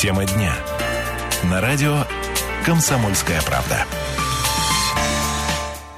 Тема дня. На радио «Комсомольская правда».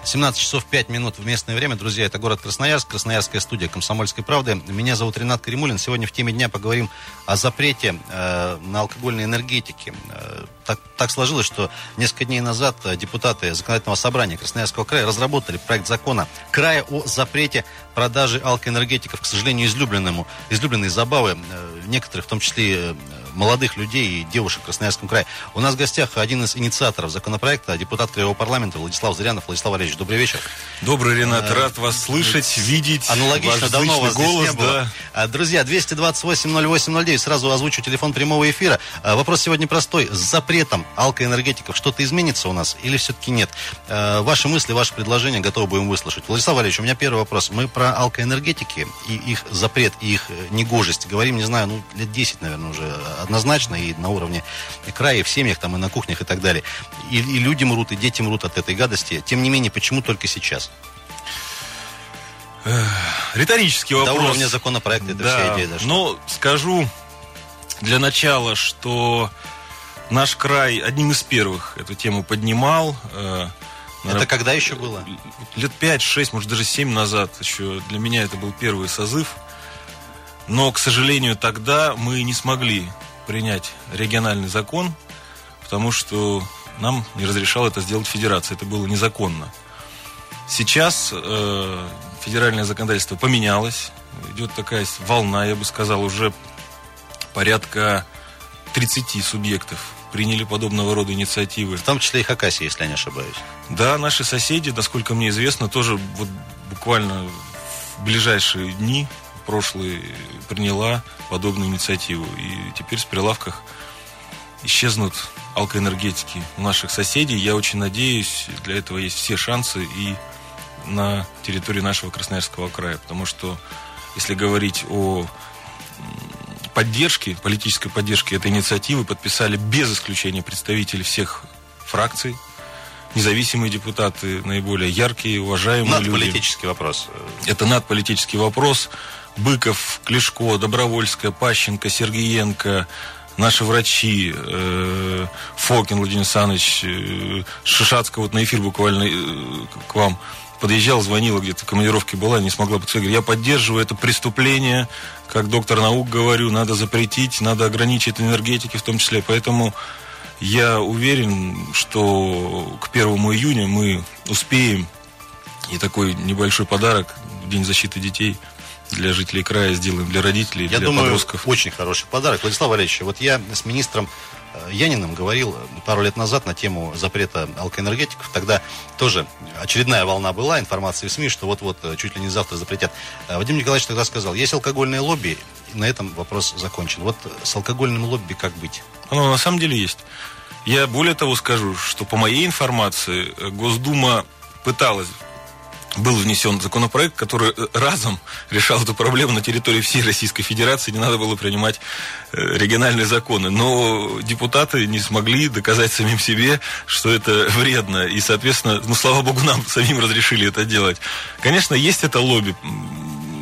17 часов 5 минут в местное время. Друзья, это город Красноярск, Красноярская студия «Комсомольской правды». Меня зовут Ренат Каримулин. Сегодня в теме дня поговорим о запрете э, на алкогольные энергетики. Э, так, так сложилось, что несколько дней назад депутаты Законодательного собрания Красноярского края разработали проект закона края о запрете продажи алкоэнергетиков, к сожалению, излюбленному, излюбленной забавы э, некоторых, в том числе э, молодых людей и девушек в Красноярском крае. У нас в гостях один из инициаторов законопроекта, депутат Краевого парламента Владислав Зырянов. Владислав Валерьевич, добрый вечер. Добрый, Ренат, а, рад вас слышать, видеть. Аналогично, давно вас голос, здесь не было. Да. Друзья, 228-08-09, сразу озвучу телефон прямого эфира. Вопрос сегодня простой. С запретом алкоэнергетиков что-то изменится у нас или все-таки нет? Ваши мысли, ваши предложения готовы будем выслушать. Владислав Валерьевич, у меня первый вопрос. Мы про алкоэнергетики и их запрет, и их негожесть говорим, не знаю, ну, лет 10, наверное, уже однозначно и на уровне края, и в семьях, там, и на кухнях и так далее. И, и люди мрут, и дети мрут от этой гадости. Тем не менее, почему только сейчас? Риторический вопрос. До уровня законопроекта это да. вся идея дошла. Ну, скажу для начала, что наш край одним из первых эту тему поднимал. Э, это когда еще было? Лет 5-6, может даже 7 назад еще. Для меня это был первый созыв. Но, к сожалению, тогда мы не смогли принять региональный закон, потому что нам не разрешала это сделать федерация. Это было незаконно. Сейчас э, федеральное законодательство поменялось. Идет такая волна, я бы сказал, уже порядка 30 субъектов приняли подобного рода инициативы. В том числе и Хакасия, если я не ошибаюсь. Да, наши соседи, насколько мне известно, тоже вот буквально в ближайшие дни прошлые приняла подобную инициативу. И теперь с прилавках исчезнут алкоэнергетики у наших соседей. Я очень надеюсь, для этого есть все шансы и на территории нашего Красноярского края. Потому что, если говорить о поддержки, политической поддержки этой инициативы подписали без исключения представители всех фракций, независимые депутаты, наиболее яркие, уважаемые люди. Надполитический вопрос. Это надполитический вопрос. Быков, Клешко, Добровольская, Пащенко, Сергеенко, наши врачи, э, Фокин Владимир Александрович, э, Шишацкая, вот на эфир буквально э, к вам подъезжал, звонила где-то, в командировке была, не смогла подсказать. Я поддерживаю это преступление, как доктор наук говорю, надо запретить, надо ограничить энергетики в том числе. Поэтому я уверен, что к первому июня мы успеем и такой небольшой подарок День защиты детей для жителей края сделаем, для родителей, я для думаю, подростков. очень хороший подарок. Владислав Валерьевич, вот я с министром Э, Яниным говорил пару лет назад на тему запрета алкоэнергетиков. Тогда тоже очередная волна была информации в СМИ, что вот-вот э, чуть ли не завтра запретят. Э, Вадим Николаевич тогда сказал, есть алкогольное лобби, и на этом вопрос закончен. Вот с алкогольным лобби как быть? Оно на самом деле есть. Я более того скажу, что по моей информации Госдума пыталась был внесен законопроект, который э, разом решал эту проблему на территории всей Российской Федерации, не надо было принимать э, региональные законы. Но депутаты не смогли доказать самим себе, что это вредно. И, соответственно, ну, слава богу, нам самим разрешили это делать. Конечно, есть это лобби.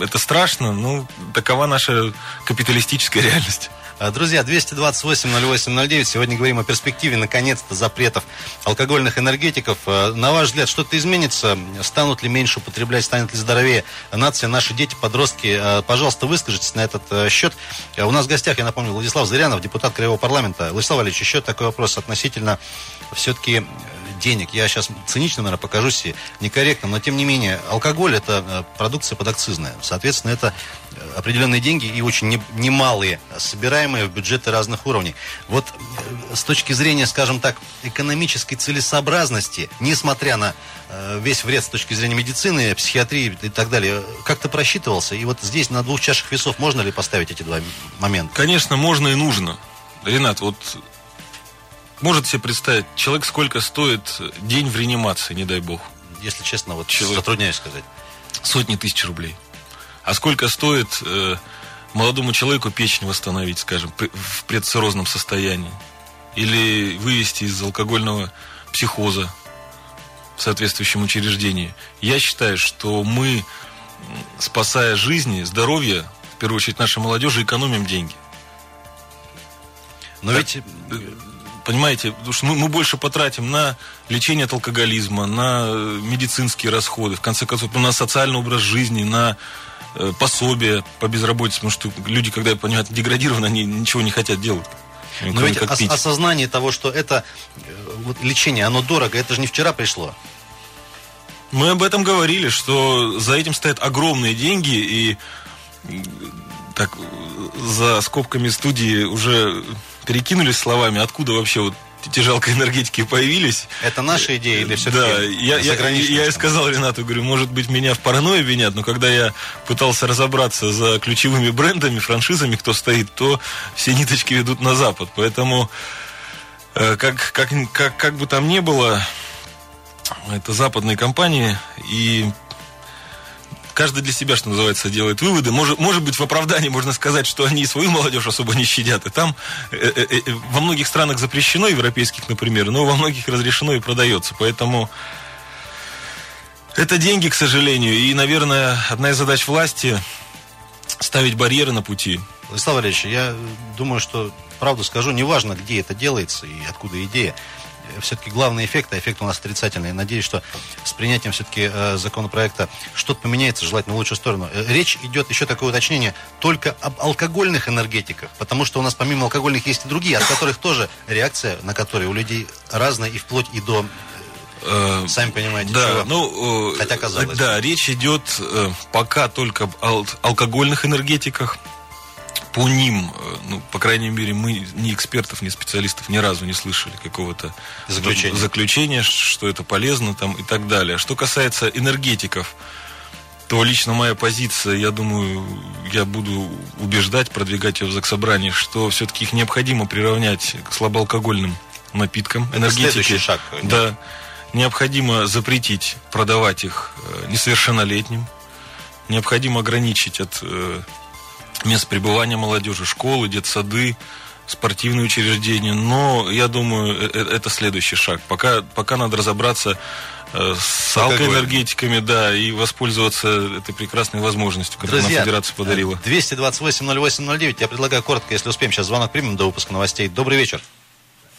Это страшно, но такова наша капиталистическая реальность. Э, друзья, 228-08-09. Сегодня говорим о перспективе, наконец-то, запретов алкогольных энергетиков. Э, на ваш взгляд, что-то изменится? Станут ли меньше употреблять, станет ли здоровее нация, наши дети, подростки? Э, пожалуйста, выскажитесь на этот счет. У нас в гостях, я напомню, Владислав Зырянов, депутат Краевого парламента. Владислав Валерьевич, еще такой вопрос относительно все-таки денег. Я сейчас цинично, наверное, покажусь некорректно, но тем не менее, алкоголь это продукция подакцизная. Соответственно, это определенные деньги и очень немалые, собираемые в бюджеты разных уровней. Вот э, с точки зрения, скажем так, экономической целесообразности, несмотря на весь вред с точки зрения медицины, психиатрии и так далее, как-то просчитывался? И вот здесь на двух чашах весов можно ли поставить эти два момента? Конечно, можно и нужно. Ренат, вот может себе представить, человек сколько стоит день в реанимации, не дай бог? Если честно, вот человек... затрудняюсь сказать. Сотни тысяч рублей. А сколько стоит э, молодому человеку печень восстановить, скажем, в предциррозном состоянии? Или вывести из алкогольного психоза в соответствующем учреждении? Я считаю, что мы, спасая жизни, здоровье, в первую очередь нашей молодежи, экономим деньги. Но ведь понимаете, потому что мы, мы больше потратим на лечение от алкоголизма, на э, медицинские расходы, в конце концов, на социальный образ жизни, на э, пособие по безработице, потому что люди, когда понимают, деградированы, они ничего не хотят делать. Но ведь ос- осознание того, что это э, вот, лечение, оно дорого, это же не вчера пришло. Мы об этом говорили, что за этим стоят огромные деньги, и так за скобками студии уже перекинулись словами, откуда вообще вот эти жалкой энергетики появились. Это наша идея или все-таки Да, я, я, я и сказал Ренату, говорю, может быть, меня в паранойю винят, но когда я пытался разобраться за ключевыми брендами, франшизами, кто стоит, то все ниточки ведут на Запад. Поэтому, э, как, как, как, как бы там ни было, это западные компании, и каждый для себя, что называется, делает выводы. Может, может быть, в оправдании можно сказать, что они свою молодежь особо не щадят. И там э, э, э, во многих странах запрещено, европейских, например, но во многих разрешено и продается. Поэтому это деньги, к сожалению. И, наверное, одна из задач власти ставить барьеры на пути. Владислав Валерьевич, я думаю, что правду скажу, неважно, где это делается и откуда идея все-таки главный эффект, а эффект у нас отрицательный. Надеюсь, что с принятием все-таки э, законопроекта что-то поменяется, желательно в лучшую сторону. Э, речь идет, еще такое уточнение, только об алкогольных энергетиках, потому что у нас помимо алкогольных есть и другие, от которых тоже реакция, на которые у людей разная и вплоть и до э, Сами понимаете, да, чего. Ну, Хотя казалось. Да, речь идет пока только об алкогольных энергетиках по ним, э, ну, по крайней мере, мы ни экспертов, ни специалистов ни разу не слышали какого-то заключения, заключения что это полезно там и так далее. Что касается энергетиков, то лично моя позиция, я думаю, я буду убеждать, продвигать ее в Заксобрании, что все-таки их необходимо приравнять к слабоалкогольным напиткам, энергетики. шаг. Да. Необходимо запретить продавать их э, несовершеннолетним. Необходимо ограничить от э, мест пребывания молодежи, школы, детсады, спортивные учреждения. Но я думаю, э, э, это следующий шаг. Пока, пока надо разобраться э, с алкоэнергетиками, да, и воспользоваться этой прекрасной возможностью, которую Друзья, нам Федерация подарила. 228-08-09. Я предлагаю коротко, если успеем, сейчас звонок примем до выпуска новостей. Добрый вечер.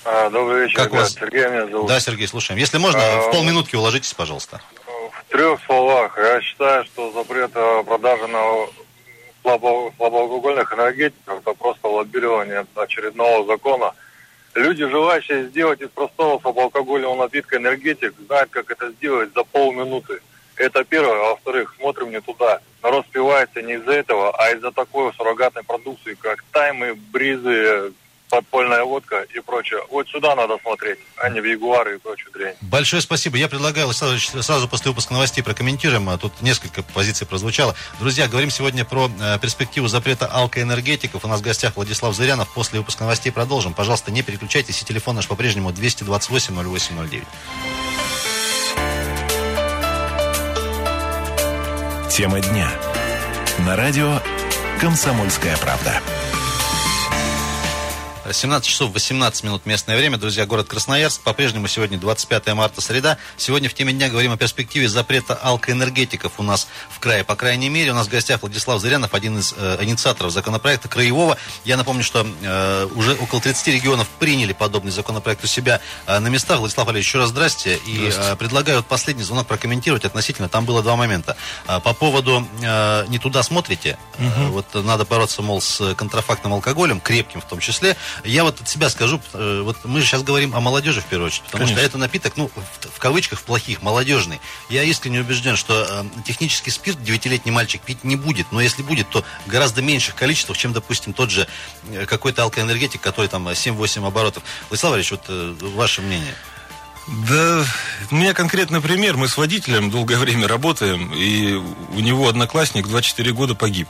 А, добрый вечер, как вас? Сергей меня зовут. Да, Сергей, слушаем. Если можно, а, в полминутки уложитесь, пожалуйста. В трех словах. Я считаю, что запрет продажи на слабо, слабоалкогольных энергетиков, это просто лоббирование очередного закона. Люди, желающие сделать из простого слабоалкогольного напитка энергетик, знают, как это сделать за полминуты. Это первое. А во-вторых, смотрим не туда. Народ спивается не из-за этого, а из-за такой суррогатной продукции, как таймы, бризы, подпольная водка и прочее. Вот сюда надо смотреть, а не в Ягуары и прочую дрянь. Большое спасибо. Я предлагаю сразу, сразу после выпуска новостей прокомментируем. А тут несколько позиций прозвучало. Друзья, говорим сегодня про э, перспективу запрета алкоэнергетиков. У нас в гостях Владислав Зырянов. После выпуска новостей продолжим. Пожалуйста, не переключайтесь. И телефон наш по-прежнему 228 0809. Тема дня. На радио «Комсомольская правда». 17 часов 18 минут местное время. Друзья, город Красноярск. По-прежнему сегодня 25 марта, среда. Сегодня в теме дня говорим о перспективе запрета алкоэнергетиков у нас в крае. По крайней мере, у нас в гостях Владислав Зырянов, один из э, инициаторов законопроекта краевого. Я напомню, что э, уже около 30 регионов приняли подобный законопроект у себя э, на местах. Владислав Валерьевич, еще раз здрасте. И э, предлагаю вот последний звонок прокомментировать относительно. Там было два момента. Э, по поводу э, «не туда смотрите». Угу. Э, вот надо бороться, мол, с контрафактным алкоголем, крепким в том числе. Я вот от себя скажу, э, вот мы же сейчас говорим о молодежи в первую очередь, потому Конечно. что это напиток, ну, в, в кавычках, плохих, молодежный. Я искренне убежден, что э, технический спирт девятилетний мальчик пить не будет, но если будет, то гораздо меньших количествах, чем, допустим, тот же э, какой-то алкоэнергетик, который там 7-8 оборотов. Владислав Ильич, вот э, ваше мнение. Да, у меня конкретный пример. Мы с водителем долгое время работаем, и у него одноклассник 24 года погиб.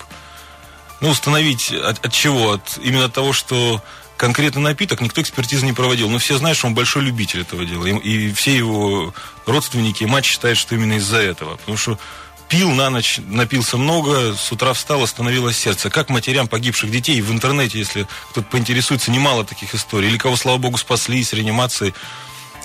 Ну, установить от, от чего? От именно от того, что конкретный напиток никто экспертизы не проводил. Но все знают, что он большой любитель этого дела. И, и все его родственники и мать считают, что именно из-за этого. Потому что пил на ночь, напился много, с утра встал, остановилось сердце. Как матерям погибших детей в интернете, если кто-то поинтересуется, немало таких историй. Или кого, слава богу, спасли с реанимацией,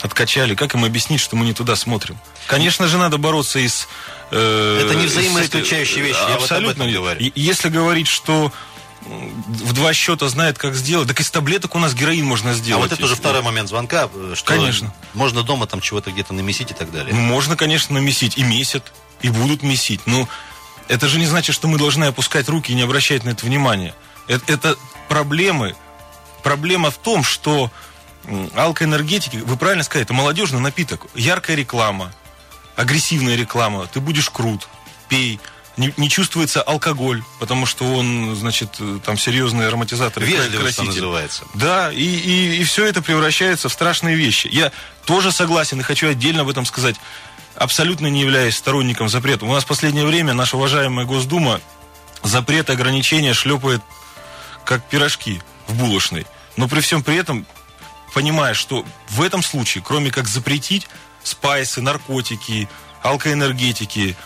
откачали. Как им объяснить, что мы не туда смотрим? Конечно же, надо бороться и с... Э, Это не взаимоисключающие вещи, Абсолютно. я вот об этом говорю. Если говорить, что в два счета знает, как сделать. Так из таблеток у нас героин можно сделать. А вот это уже второй момент звонка, э, что Конечно. можно дома там чего-то где-то намесить и так далее. Можно, конечно, намесить. И месят, и будут месить. Но это же не значит, что мы должны опускать руки и не обращать на это внимания. Это, это проблемы. Проблема в том, что алкоэнергетики, вы правильно сказали, это молодежный напиток. Яркая реклама, агрессивная реклама. Ты будешь крут, пей. Не, не чувствуется алкоголь, потому что он, значит, э, там серьезные ароматизаторы, Вежливо, что красители. называется. Да, и, и, и все это превращается в страшные вещи. Я тоже согласен и хочу отдельно об этом сказать. Абсолютно не являюсь сторонником запрета. У нас в последнее время наша уважаемая Госдума запрет и ограничения шлепает как пирожки в булочной. Но при всем при этом, понимая, что в этом случае, кроме как запретить спайсы, наркотики, алкоэнергетики,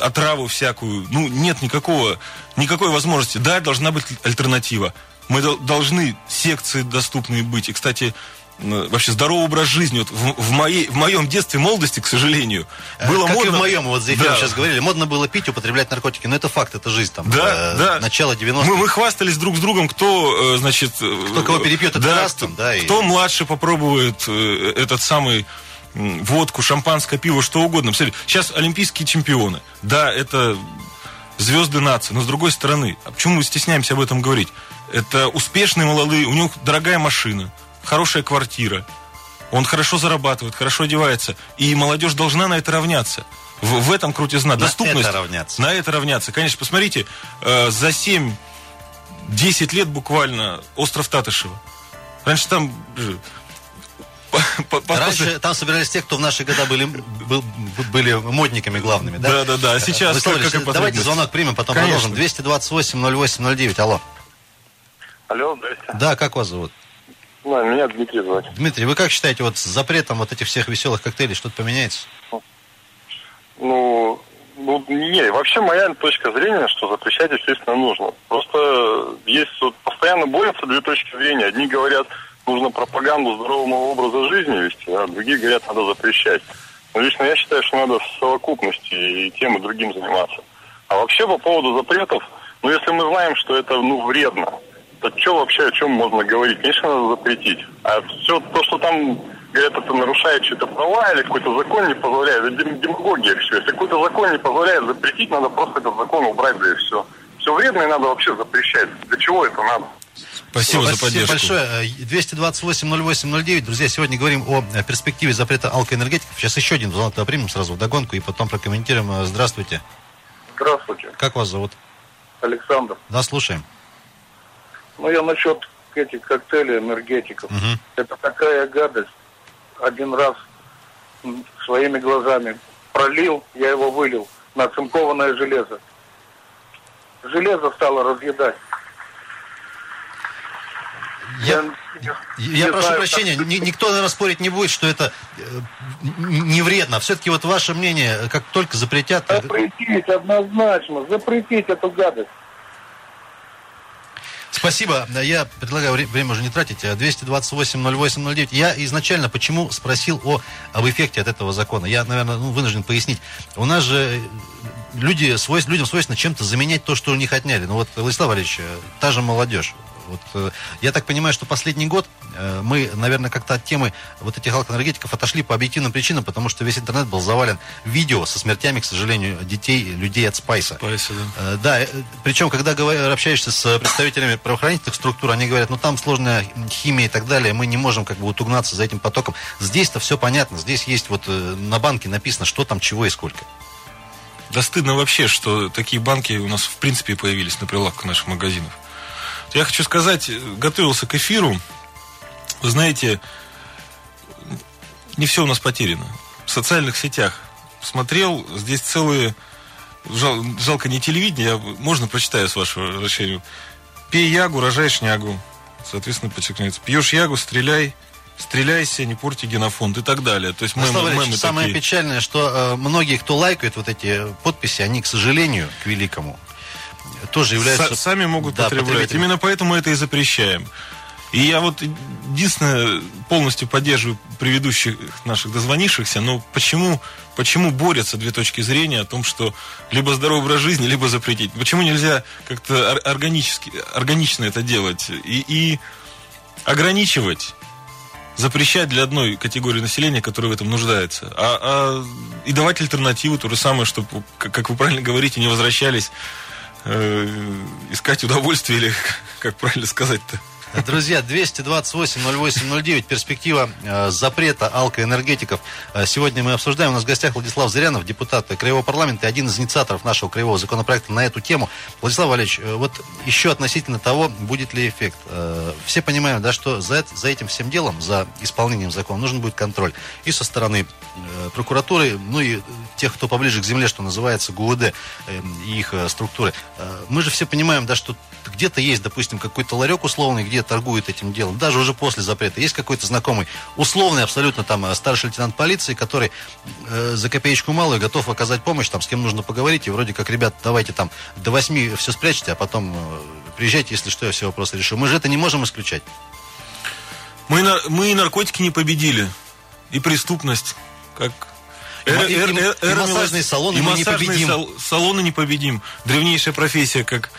отраву всякую, ну, нет никакого, никакой возможности. Да, должна быть альтернатива. Мы дол- должны секции доступные быть. И, кстати, вообще здоровый образ жизни. Вот в, в моей, в моем детстве, молодости, к сожалению, было Э, как модно... и в моем, вот за эфиром Да. сейчас говорили, модно было пить, употреблять наркотики, но это факт, это жизнь там. Да, э, да. Начало 90-х. Мы, мы хвастались друг с другом, кто, э, значит... Кто кого перепьет этот раз кто, там, да, и- кто младше попробует э, этот самый водку, шампанское, пиво, что угодно. Сейчас олимпийские чемпионы. Да, это звезды нации, но с другой стороны, а почему мы стесняемся об этом говорить? Это успешные молодые, у них дорогая машина, хорошая квартира, он хорошо зарабатывает, хорошо одевается, и молодежь должна на это равняться. В, в этом крутизна. На Доступность. это равняться. На это равняться. Конечно, посмотрите, э, за 7-10 лет буквально остров Татышева. Раньше там... по- по- Раньше там собирались те, кто в наши года были, был- были модниками главными, да? Да, да, да. А сейчас Владислав как- как давайте звонок примем, потом Конечно. продолжим. 228 08 алло. Алло, здрасте. Да, как вас зовут? Ну, меня Дмитрий зовут. Дмитрий, вы как считаете, вот с запретом вот этих всех веселых коктейлей что-то поменяется? Ну, ну, не, вообще моя точка зрения, что запрещать, естественно, нужно. Просто есть вот постоянно борются две точки зрения. Одни говорят, нужно пропаганду здорового образа жизни вести, а другие говорят, надо запрещать. Но лично я считаю, что надо в совокупности и тем, и другим заниматься. А вообще по поводу запретов, ну, если мы знаем, что это, ну, вредно, то что вообще, о чем можно говорить? Конечно, надо запретить. А все то, что там говорят, это нарушает чьи-то права или какой-то закон не позволяет, это дем- демагогия все. Если какой-то закон не позволяет запретить, надо просто этот закон убрать, да и все. Все вредное надо вообще запрещать. Для чего это надо? Спасибо, за поддержку. большое. Э, 228 08 09. Друзья, сегодня говорим о э, перспективе запрета алкоэнергетиков. Сейчас еще один звонок примем сразу в догонку и потом прокомментируем. Э, Здравствуйте. Здравствуйте, Как вас зовут? Александр. Да, слушаем. Ну, я насчет этих коктейлей энергетиков. Мгм. Это такая гадость. Один раз своими глазами пролил, я его вылил на оцинкованное железо. Железо стало разъедать. Я, Я, я прошу знаю, прощения, как- ни- никто, наверное, спорить не будет, что это э, не вредно. Все-таки вот ваше мнение, как только запретят... э, Запретить однозначно, запретить эту гадость. Спасибо. Я предлагаю вре- время уже не тратить. Э, 228 08 09. Я изначально почему спросил о, об эффекте от этого закона. Я, наверное, ну, вынужден пояснить. У нас же э, люди, свойств, людям свойственно чем-то заменять то, что у них отняли. Ну вот, Владислав Валерьевич, та же молодежь. Вот, э, я так понимаю, что последний год э, мы, наверное, как-то от темы вот этих алкоэнергетиков отошли по объективным причинам, потому что весь интернет был завален видео со смертями, к сожалению, детей, людей от спайса. Спайсы, да. Э, Да, причем, когда общаешься с представителями правоохранительных структур, они говорят, ну там сложная химия и так далее, мы не можем как бы вот угнаться за этим потоком. Здесь-то все понятно, здесь есть вот на банке написано, что там, чего и сколько. Да стыдно вообще, что такие банки у нас в принципе появились на прилавках наших магазинов. Я хочу сказать, готовился к эфиру. Вы знаете, не все у нас потеряно. В социальных сетях смотрел, здесь целые... жал- жалко не телевидение, я, можно прочитаю с вашего разрешения. Пей ягу, рожай шнягу. Соответственно, подчеркнется. Пьешь ягу, стреляй, стреляйся, не порти генофонд и так далее. То есть мемы, Владислав Валерьевич, мемы самое такие. печальное, что э, многие, кто лайкают вот эти подписи, они, к сожалению, к великому, тоже являются... Са- сами могут Да, потреблять. Именно поэтому это и запрещаем. И я вот единственное полностью поддерживаю предыдущих наших дозвонившихся, но почему, почему борются две точки зрения о том, что либо здоровый образ жизни, либо запретить? Почему нельзя как-то органически, органично это делать и, и ограничивать запрещать для одной категории населения, которая в этом нуждается, а, а и давать альтернативу, то же самое, чтобы, как вы правильно говорите, не возвращались э, искать удовольствие или как правильно сказать-то. Друзья, 228-08-09, перспектива э, запрета алкоэнергетиков. Э, сегодня мы обсуждаем. У нас в гостях Владислав Зырянов, депутат Краевого парламента и один из инициаторов нашего краевого законопроекта на эту тему. Владислав Валерьевич, э, вот еще относительно того, будет ли эффект. Э, все понимают, да, что за, за этим всем делом, за исполнением закона, нужен будет контроль. И со стороны э, прокуратуры, ну и тех, кто поближе к земле, что называется, ГУВД э, и их э, структуры. Э, мы же все понимаем, да, что где-то есть, допустим, какой-то ларек условный, где торгует этим делом, даже уже после запрета. Есть какой-то знакомый, условный абсолютно там э, старший лейтенант полиции, который э, за копеечку малую готов оказать помощь, там, с кем нужно поговорить, и вроде как, ребят, давайте там до восьми все спрячьте, а потом э, приезжайте, если что, я все вопросы решу. Мы же это не можем исключать. Мы, мы и наркотики не победили, и преступность, как и, и, и, и массажные салоны и мы не победим. Сал, салоны не победим. Древнейшая профессия, как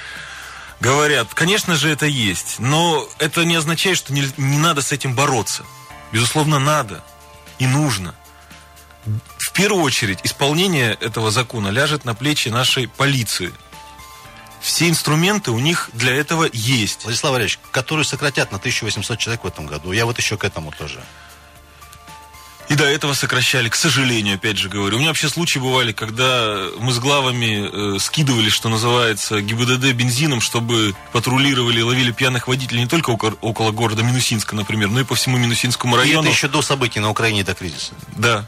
говорят. Конечно же, это есть. Но это не означает, что не, не надо с этим бороться. Безусловно, надо и нужно. В первую очередь, исполнение этого закона ляжет на плечи нашей полиции. Все инструменты у них для этого есть. Владислав Валерьевич, которые сократят на 1800 человек в этом году. Я вот еще к этому тоже. И до этого сокращали, к сожалению, опять же говорю. У меня вообще случаи бывали, когда мы с главами э, скидывали, что называется, ГИБДД бензином, чтобы патрулировали, ловили пьяных водителей не только около, около города Минусинска, например, но и по всему Минусинскому району. И это еще до событий на Украине, до кризиса. Да.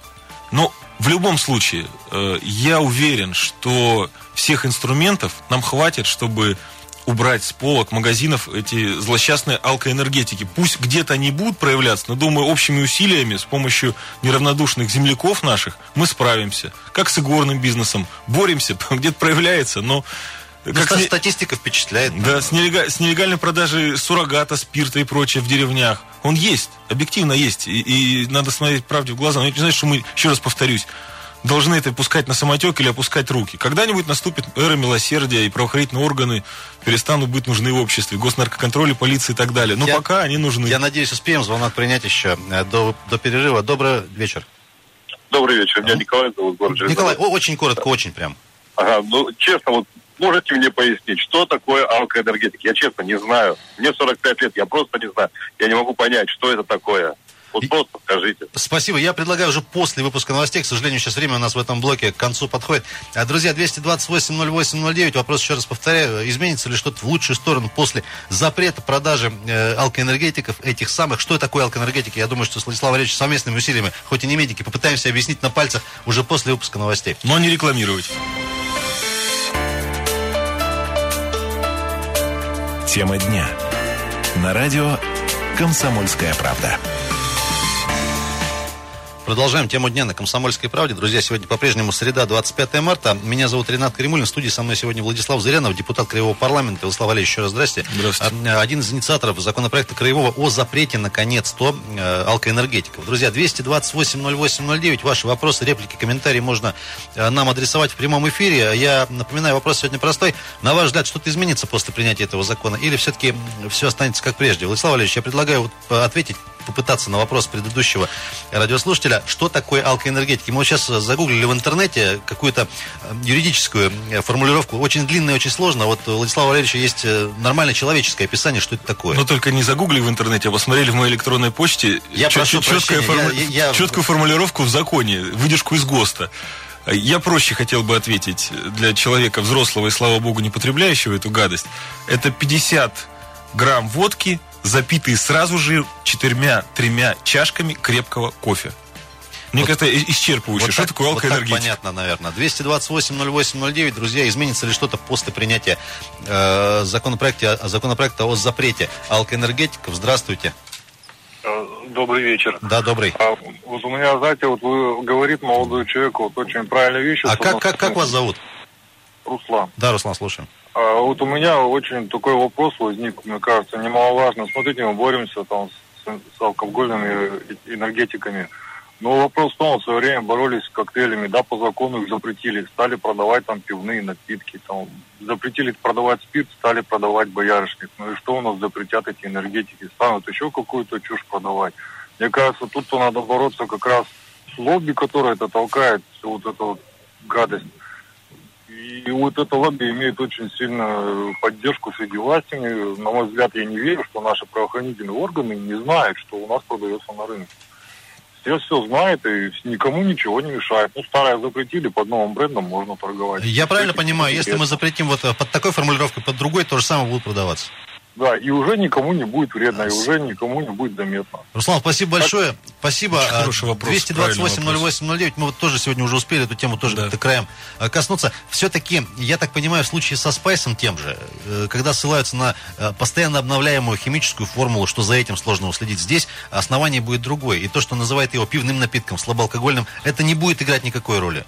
Но в любом случае, э, я уверен, что всех инструментов нам хватит, чтобы убрать с полок магазинов эти злосчастные алкоэнергетики. Пусть где-то они будут проявляться, но, думаю, общими усилиями, с помощью неравнодушных земляков наших, мы справимся. Как с игорным бизнесом. Боремся, где-то проявляется, но... Ну, как с... статистика впечатляет. Да, с, нелегаль... с нелегальной продажей суррогата, спирта и прочее в деревнях. Он есть, объективно есть. И, и надо смотреть правде в глаза. Но я не знаю, что мы, еще раз повторюсь, должны это пускать на самотек или опускать руки. Когда-нибудь наступит эра милосердия, и правоохранительные органы перестанут быть нужны в обществе, госнаркоконтроль, полиция и так далее. Но я, пока они нужны. Я надеюсь, успеем звонок принять еще э, до, до перерыва. Добрый вечер. Добрый вечер. Меня Николай зовут, город Николай, о, очень коротко, очень прям. Ага, ну, честно, вот можете мне пояснить, что такое алкоэнергетик? Я честно не знаю. Мне 45 лет, я просто не знаю. Я не могу понять, что это такое. Вот просто скажите. Спасибо. Я предлагаю уже после выпуска новостей. К сожалению, сейчас время у нас в этом блоке к концу подходит. А, друзья, 228-08-09. Вопрос еще раз повторяю. Изменится ли что-то в лучшую сторону после запрета продажи э, алкоэнергетиков этих самых? Что такое алкоэнергетики? Я думаю, что с Владиславом Валерьевичем совместными усилиями, хоть и не медики, попытаемся объяснить на пальцах уже после выпуска новостей. Но не рекламировать. Тема дня. На радио «Комсомольская правда». Продолжаем тему дня на «Комсомольской правде». Друзья, сегодня по-прежнему среда, 25 марта. Меня зовут Ренат Кремулин. В студии со мной сегодня Владислав Зырянов, депутат Краевого парламента. Владислав Валерьевич, еще раз здрасте. Здравствуйте. А, один из инициаторов законопроекта Краевого о запрете, наконец-то, э, алкоэнергетиков. Друзья, 228-08-09. Ваши вопросы, реплики, комментарии можно э, нам адресовать в прямом эфире. Я напоминаю, вопрос сегодня простой. На ваш взгляд, что-то изменится после принятия этого закона? Или все-таки все останется как прежде? Владислав Валерьевич, я предлагаю ответить попытаться на вопрос предыдущего радиослушателя, что такое алкоэнергетики. Мы вот сейчас загуглили в интернете какую-то э, юридическую э, формулировку, очень длинная, очень сложно. Вот у Владислава Валерьевича есть э, нормальное человеческое описание, что это такое. Но только не загугли в интернете, а посмотрели в моей электронной почте я чет- прошу четкая форму... я, я... четкую формулировку в законе, выдержку из ГОСТа. Я проще хотел бы ответить для человека взрослого и, слава богу, не потребляющего эту гадость. Это 50 грамм водки запитые сразу же четырьмя-тремя чашками крепкого кофе. Мне вот, кажется, исчерпывающе. Вот что так, такое алкоэнергетик? Вот понятно, наверное. 228-08-09. Друзья, изменится ли что-то после принятия э, законопроекта, законопроекта о запрете алкоэнергетиков? Здравствуйте. Э, добрый вечер. Да, добрый. А, вот у меня, знаете, вот вы говорит молодой человек вот очень правильную вещь. А как, как, как вас зовут? Руслан. Да, Руслан, слушаем. А вот у меня очень такой вопрос возник, мне кажется, немаловажно. Смотрите, мы боремся там с, с алкогольными энергетиками. Но вопрос в том, в свое время боролись с коктейлями, да, по закону их запретили, стали продавать там пивные напитки, там, запретили продавать спирт, стали продавать боярышник. Ну и что у нас запретят эти энергетики? Станут еще какую-то чушь продавать. Мне кажется, тут -то надо бороться как раз с лобби, которое это толкает, всю вот эту вот гадость. И вот это лобби имеет очень сильную поддержку среди властями. На мой взгляд, я не верю, что наши правоохранительные органы не знают, что у нас продается на рынке. Все все знают и никому ничего не мешает. Ну, старое запретили, под новым брендом можно торговать. Я правильно понимаю, если мы запретим вот э, под такой формулировкой, под другой, то же самое будет продаваться. Да, и уже никому не будет вредно, и уже никому не будет заметно. Руслан, спасибо большое. Спасибо. Очень А, хороший вопрос, 228 правильный 08 Мы вот тоже сегодня уже успели эту тему тоже Да. как-то краем а, коснуться. Все-таки, я так понимаю, в случае со спайсом тем же, э, когда ссылаются на э, постоянно обновляемую химическую формулу, что за этим сложно уследить, здесь основание будет другое. И то, что называет его пивным напитком, слабоалкогольным, это не будет играть никакой роли.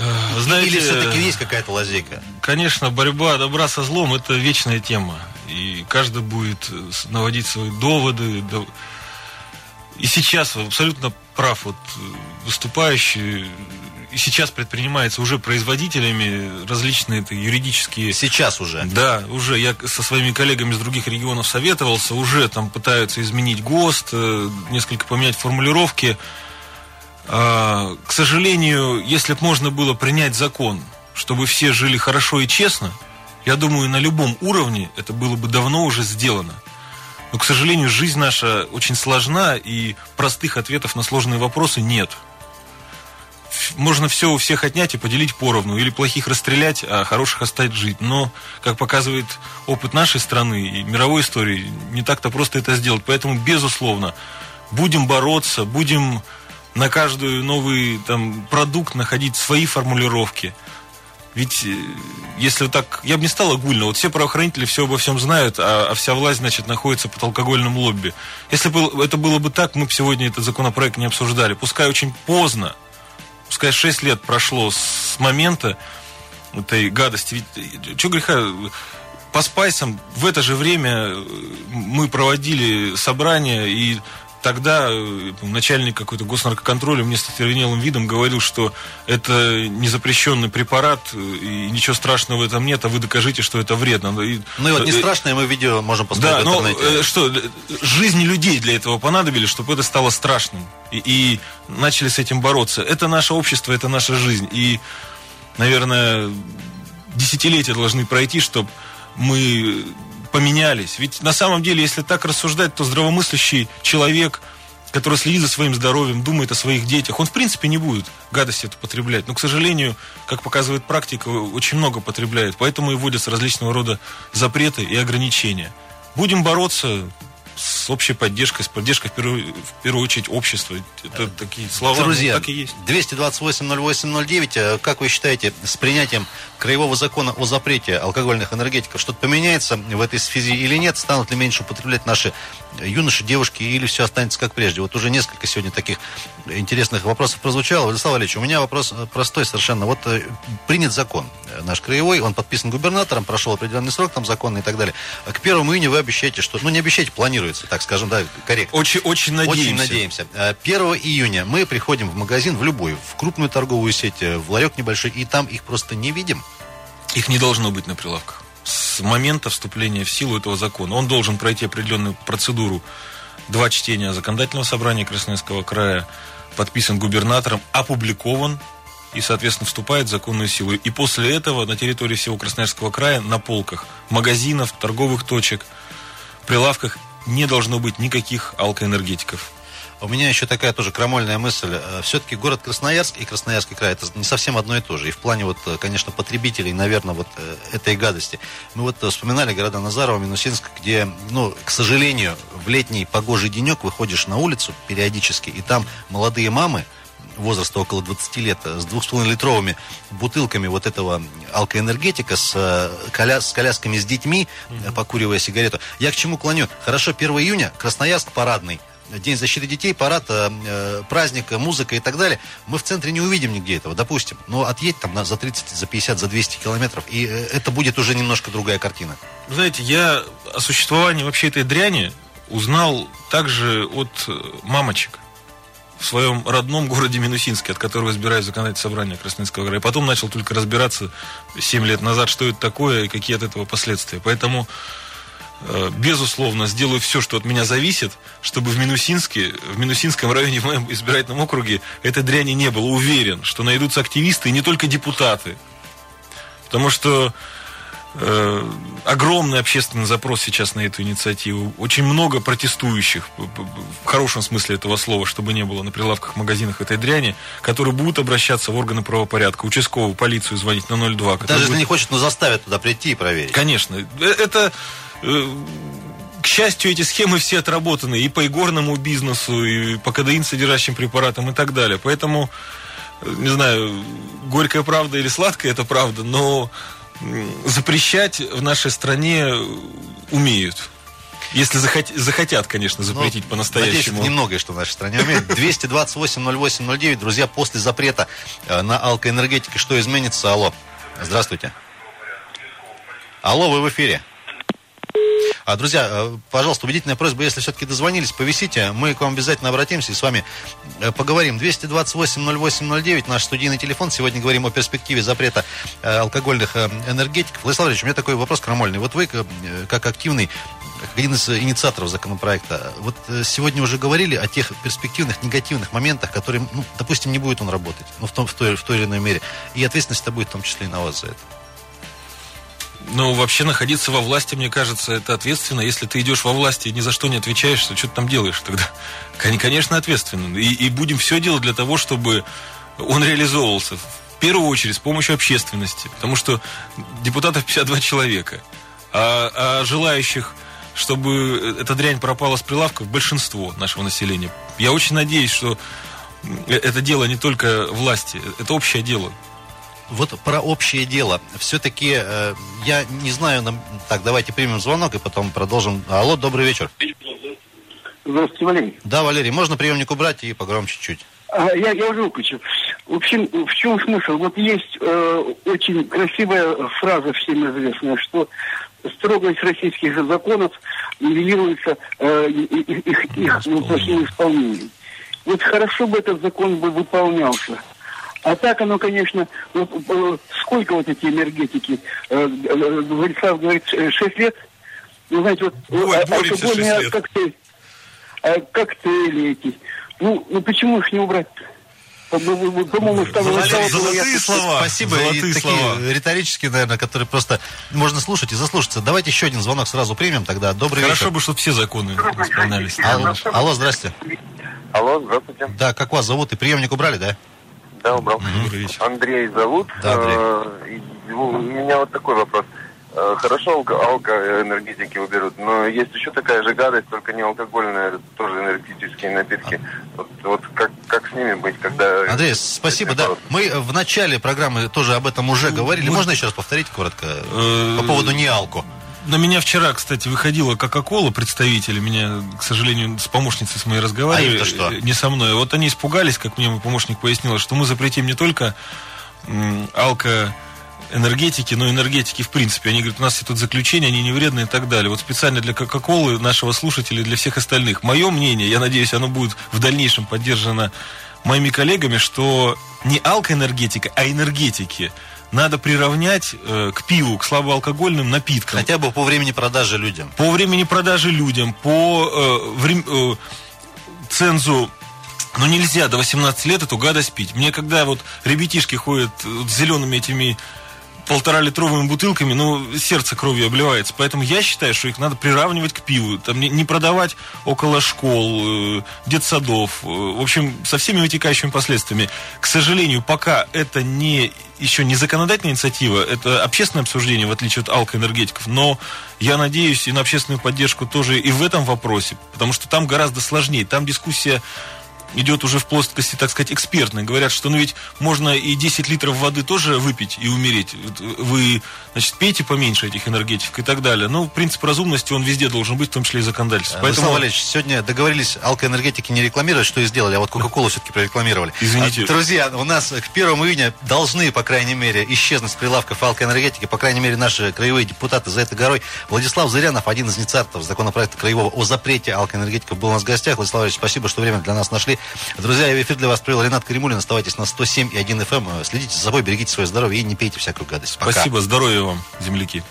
Э, Знаете, Или все-таки есть какая-то лазейка? Конечно, борьба добра со злом – это вечная тема. И каждый будет э, наводить свои доводы. до- И сейчас абсолютно прав вот э, выступающий. И сейчас предпринимается уже производителями различные это юридические Сейчас уже. да, уже я со своими коллегами из других регионов советовался, уже там пытаются изменить ГОСТ, несколько поменять формулировки. А, К сожалению, если бы можно было принять закон, чтобы все жили хорошо и честно, я думаю, на любом уровне это было бы давно уже сделано. Но, к сожалению, жизнь наша очень сложна, и простых ответов на сложные вопросы нет. Можно все у всех отнять и поделить поровну, или плохих расстрелять, а хороших оставить жить. Но, как показывает опыт нашей страны и мировой истории, не так-то просто это сделать. Поэтому, безусловно, будем бороться, будем на каждый новый там, продукт находить свои формулировки. Ведь э, если так, я бы не стал огульно, вот все правоохранители все обо всем знают, а, а вся власть, значит, находится под алкогольным лобби. Если бы это было бы так, мы бы сегодня этот законопроект не обсуждали. Пускай очень поздно, пускай 6 лет прошло с момента этой гадости. Ведь, что греха, по спайсам в это же время э, мы проводили собрания, и тогда э, начальник какой-то госнаркоконтроля мне с отервенелым видом говорил, что это незапрещенный препарат, э, и ничего страшного в этом нет, а вы докажите, что это вредно. И- Ну и вот не э, страшное мы видео можем да, поставить в но интернете. э, что, жизни людей для этого понадобились, чтобы это стало страшным. И, и начали с этим бороться. Это наше общество, это наша жизнь. И, наверное, десятилетия должны пройти, чтобы мы поменялись. Ведь на самом деле, если так рассуждать, то здравомыслящий человек, который следит за своим здоровьем, думает о своих детях, он в принципе не будет гадости это потреблять. Но, к сожалению, как показывает практика, очень много потребляет. Поэтому и вводятся различного рода запреты и ограничения. Будем бороться с общей поддержкой, с поддержкой в первую, в первую очередь общества. Это такие слова, но Друзья, так и есть. 228-08-09, э, как вы считаете, с принятием краевого закона о запрете алкогольных энергетиков что-то поменяется в этой связи или нет? Станут ли меньше употреблять наши юноши, девушки, или все останется как прежде? Вот уже несколько сегодня таких интересных вопросов прозвучало. Владислав Валерьевич, у меня вопрос э, простой совершенно. Вот э, принят закон э, наш краевой, он подписан губернатором, прошел определенный срок там законный и так далее. К 1 июня вы обещаете, что... Ну, не обещаете, планируется, так скажем, да, корректно. Очень, очень надеемся. Очень надеемся. Э, 1 июня мы приходим в магазин, в любой, в крупную торговую сеть, э, в ларек небольшой, и там их просто не видим. Их не должно быть на прилавках. С момента вступления в силу этого закона. Он должен пройти определенную процедуру. Два чтения законодательного собрания Красноярского края, подписан губернатором, опубликован и, соответственно, вступает в законную силу. И после этого на территории всего Красноярского края на полках магазинов, торговых точек, прилавках не должно быть никаких алкоэнергетиков. У меня еще такая тоже крамольная мысль. Все-таки город Красноярск и Красноярский край это не совсем одно и то же. И в плане, вот, э, конечно, потребителей, наверное, вот э, этой гадости. Мы вот э, вспоминали города Назарова, Минусинск, где, ну, к сожалению, в летний погожий денек выходишь на улицу периодически, и там молодые мамы, возраста около 20 лет, с 2,5-литровыми бутылками вот этого алкоэнергетика, с, э, коля- с колясками с детьми, э, покуривая сигарету. Я к чему клоню? Хорошо, 1 июня, Красноярск парадный. День защиты детей, парад, э, э, праздник, музыка и так далее, мы в центре не увидим нигде этого, допустим. Но отъедь там на, за 30, за 50, за 200 километров, и э, это будет уже немножко другая картина. Знаете, я о существовании вообще этой дряни узнал также от мамочек в своем родном городе Минусинске, от которого избираю законодательное собрание Красноярского края. Потом начал только разбираться 7 лет назад, что это такое и какие от этого последствия. Поэтому, э, безусловно, сделаю все, что от меня зависит, чтобы в Минусинске, в Минусинском районе, в моем избирательном округе, этой дряни не было. Уверен, что найдутся активисты и не только депутаты. Потому что огромный общественный запрос сейчас на эту инициативу. Очень много протестующих, в хорошем смысле этого слова, чтобы не было на прилавках магазинах этой дряни, которые будут обращаться в органы правопорядка, участковую, полицию звонить на 02. Даже если не хочет, но заставят туда прийти и проверить. Конечно. Э, Это, э, к счастью, эти схемы все отработаны и по игорному бизнесу, и по кадеин содержащим препаратам и так далее. Поэтому, э, не знаю, горькая правда или сладкая это правда, но запрещать в нашей стране э, умеют. Если захот- захотят, конечно, запретить Ну, Надеюсь, это по-настоящему. немногое, что в нашей стране умеют. 228-08-09. Друзья, после запрета э, на алкоэнергетике что изменится? Алло. Здравствуйте. Алло, вы в эфире. А, друзья, э, пожалуйста, убедительная просьба, если все-таки дозвонились, повисите, мы к вам обязательно обратимся и с вами э, поговорим. 228-08-09, наш студийный телефон. Сегодня говорим о перспективе запрета э, алкогольных энергетиков. Владислав Ильич, у меня такой вопрос крамольный. Вот вы, как активный, как один из инициаторов законопроекта, вот сегодня уже говорили о тех перспективных, негативных моментах, которые, ну, допустим, не будет он работать, ну, в, том, в, той, в той или иной мере. И ответственность это будет в том числе и на вас за это. Ну, вообще находиться во власти, мне кажется, это ответственно. Если ты идешь во власти и ни за что не отвечаешь, то что ты там делаешь тогда? Кон- Конечно, ответственно. И, и будем все делать для того, чтобы он реализовывался. В первую очередь с помощью общественности. Потому что депутатов 52 человека. А, а желающих, чтобы эта дрянь пропала с прилавков, большинство нашего населения. Я очень надеюсь, что э, это дело не только власти, это общее дело. Вот про общее дело. Все-таки э, я не знаю, нам... так, давайте примем звонок и потом продолжим. Алло, добрый вечер. Здравствуйте, Валерий. Да, Валерий, можно приемник убрать и погромче чуть. А, Я, я уже выключил. В общем, в чем смысл? Вот есть э, очень красивая фраза всем известная, что строгость российских законов нивелируется э, их, их ну, плохим исполнением. Вот хорошо бы этот закон бы выполнялся. А так оно, конечно, вот, э, сколько вот эти энергетики, э, э, Владислав говорит, 6 лет, ну, знаете, вот Ой, алкогольные лет. коктейли, а коктейли эти. Ну, ну почему их не убрать? По-моему, Валерий, золотые слова. Спасибо. Золотые и такие слова. риторические, наверное, которые просто можно слушать и заслушаться. Давайте еще один звонок сразу примем тогда. Добрый Хорошо вечер. бы, чтобы все законы исполнялись. Алло, алло, здрасте. Алло, здравствуйте. Да, как вас зовут? И приемник убрали, да? Да, убрал. Добрый вечер. Андрей зовут. Да, Андрей. Э, У меня вот такой вопрос. Э, Хорошо алко- алкоэнергетики уберут, но есть еще такая же гадость, только не алкогольная, тоже энергетические напитки. Вот, вот как, как с ними быть, когда... Андрей, спасибо, да. Мы в начале программы тоже об этом уже говорили. мы- Можно еще раз повторить коротко? Э, По поводу не алко. На меня вчера, кстати, выходила Кока-Кола, представители меня, к сожалению, с помощницей с моей разговаривали. А им-то что? Не со мной. Вот они испугались, как мне мой помощник пояснил, что мы запретим не только алко энергетики, но энергетики в принципе. Они говорят, у нас тут заключения, они не вредны и так далее. Вот специально для Кока-Колы, нашего слушателя и для всех остальных. Мое мнение, я надеюсь, оно будет в дальнейшем поддержано моими коллегами, что не алкоэнергетика, а энергетики надо приравнять э, к пиву, к слабоалкогольным напиткам. Хотя бы по времени продажи людям. По времени продажи людям, по э, врем- э, цензу ну нельзя до 18 лет эту гадость пить. Мне когда вот ребятишки ходят э, с зелеными этими полтора литровыми бутылками, ну, сердце кровью обливается. Поэтому я считаю, что их надо приравнивать к пиву. Там не, не продавать около школ, э, детсадов. э, в общем, со всеми вытекающими последствиями. К сожалению, пока это не еще не законодательная инициатива, это общественное обсуждение, в отличие от алкоэнергетиков. Но я надеюсь и на общественную поддержку тоже и в этом вопросе, потому что там гораздо сложнее. Там дискуссия идет уже в плоскости, так сказать, экспертной. Говорят, что ну ведь можно и 10 литров воды тоже выпить и умереть. Вы, значит, пейте поменьше этих энергетиков и так далее. Ну, принцип разумности, он везде должен быть, в том числе и законодательство. Поэтому... Валерьевич, сегодня договорились алкоэнергетики не рекламировать, что и сделали, а вот Кока-Колу все-таки прорекламировали. Извините. А, друзья, у нас к 1 июня должны, по крайней мере, исчезнуть с прилавков алкоэнергетики, по крайней мере, наши краевые депутаты за этой горой. Владислав Зырянов, один из инициаторов законопроекта краевого о запрете алкоэнергетиков, был у нас в гостях. Владислав Ильич, спасибо, что время для нас нашли. Друзья, эфир для вас провел Ренат Каримулин. Оставайтесь на 107 и 1 FM. Эм. Следите за собой, берегите свое здоровье и не пейте всякую гадость. Пока. Спасибо, здоровья вам, земляки.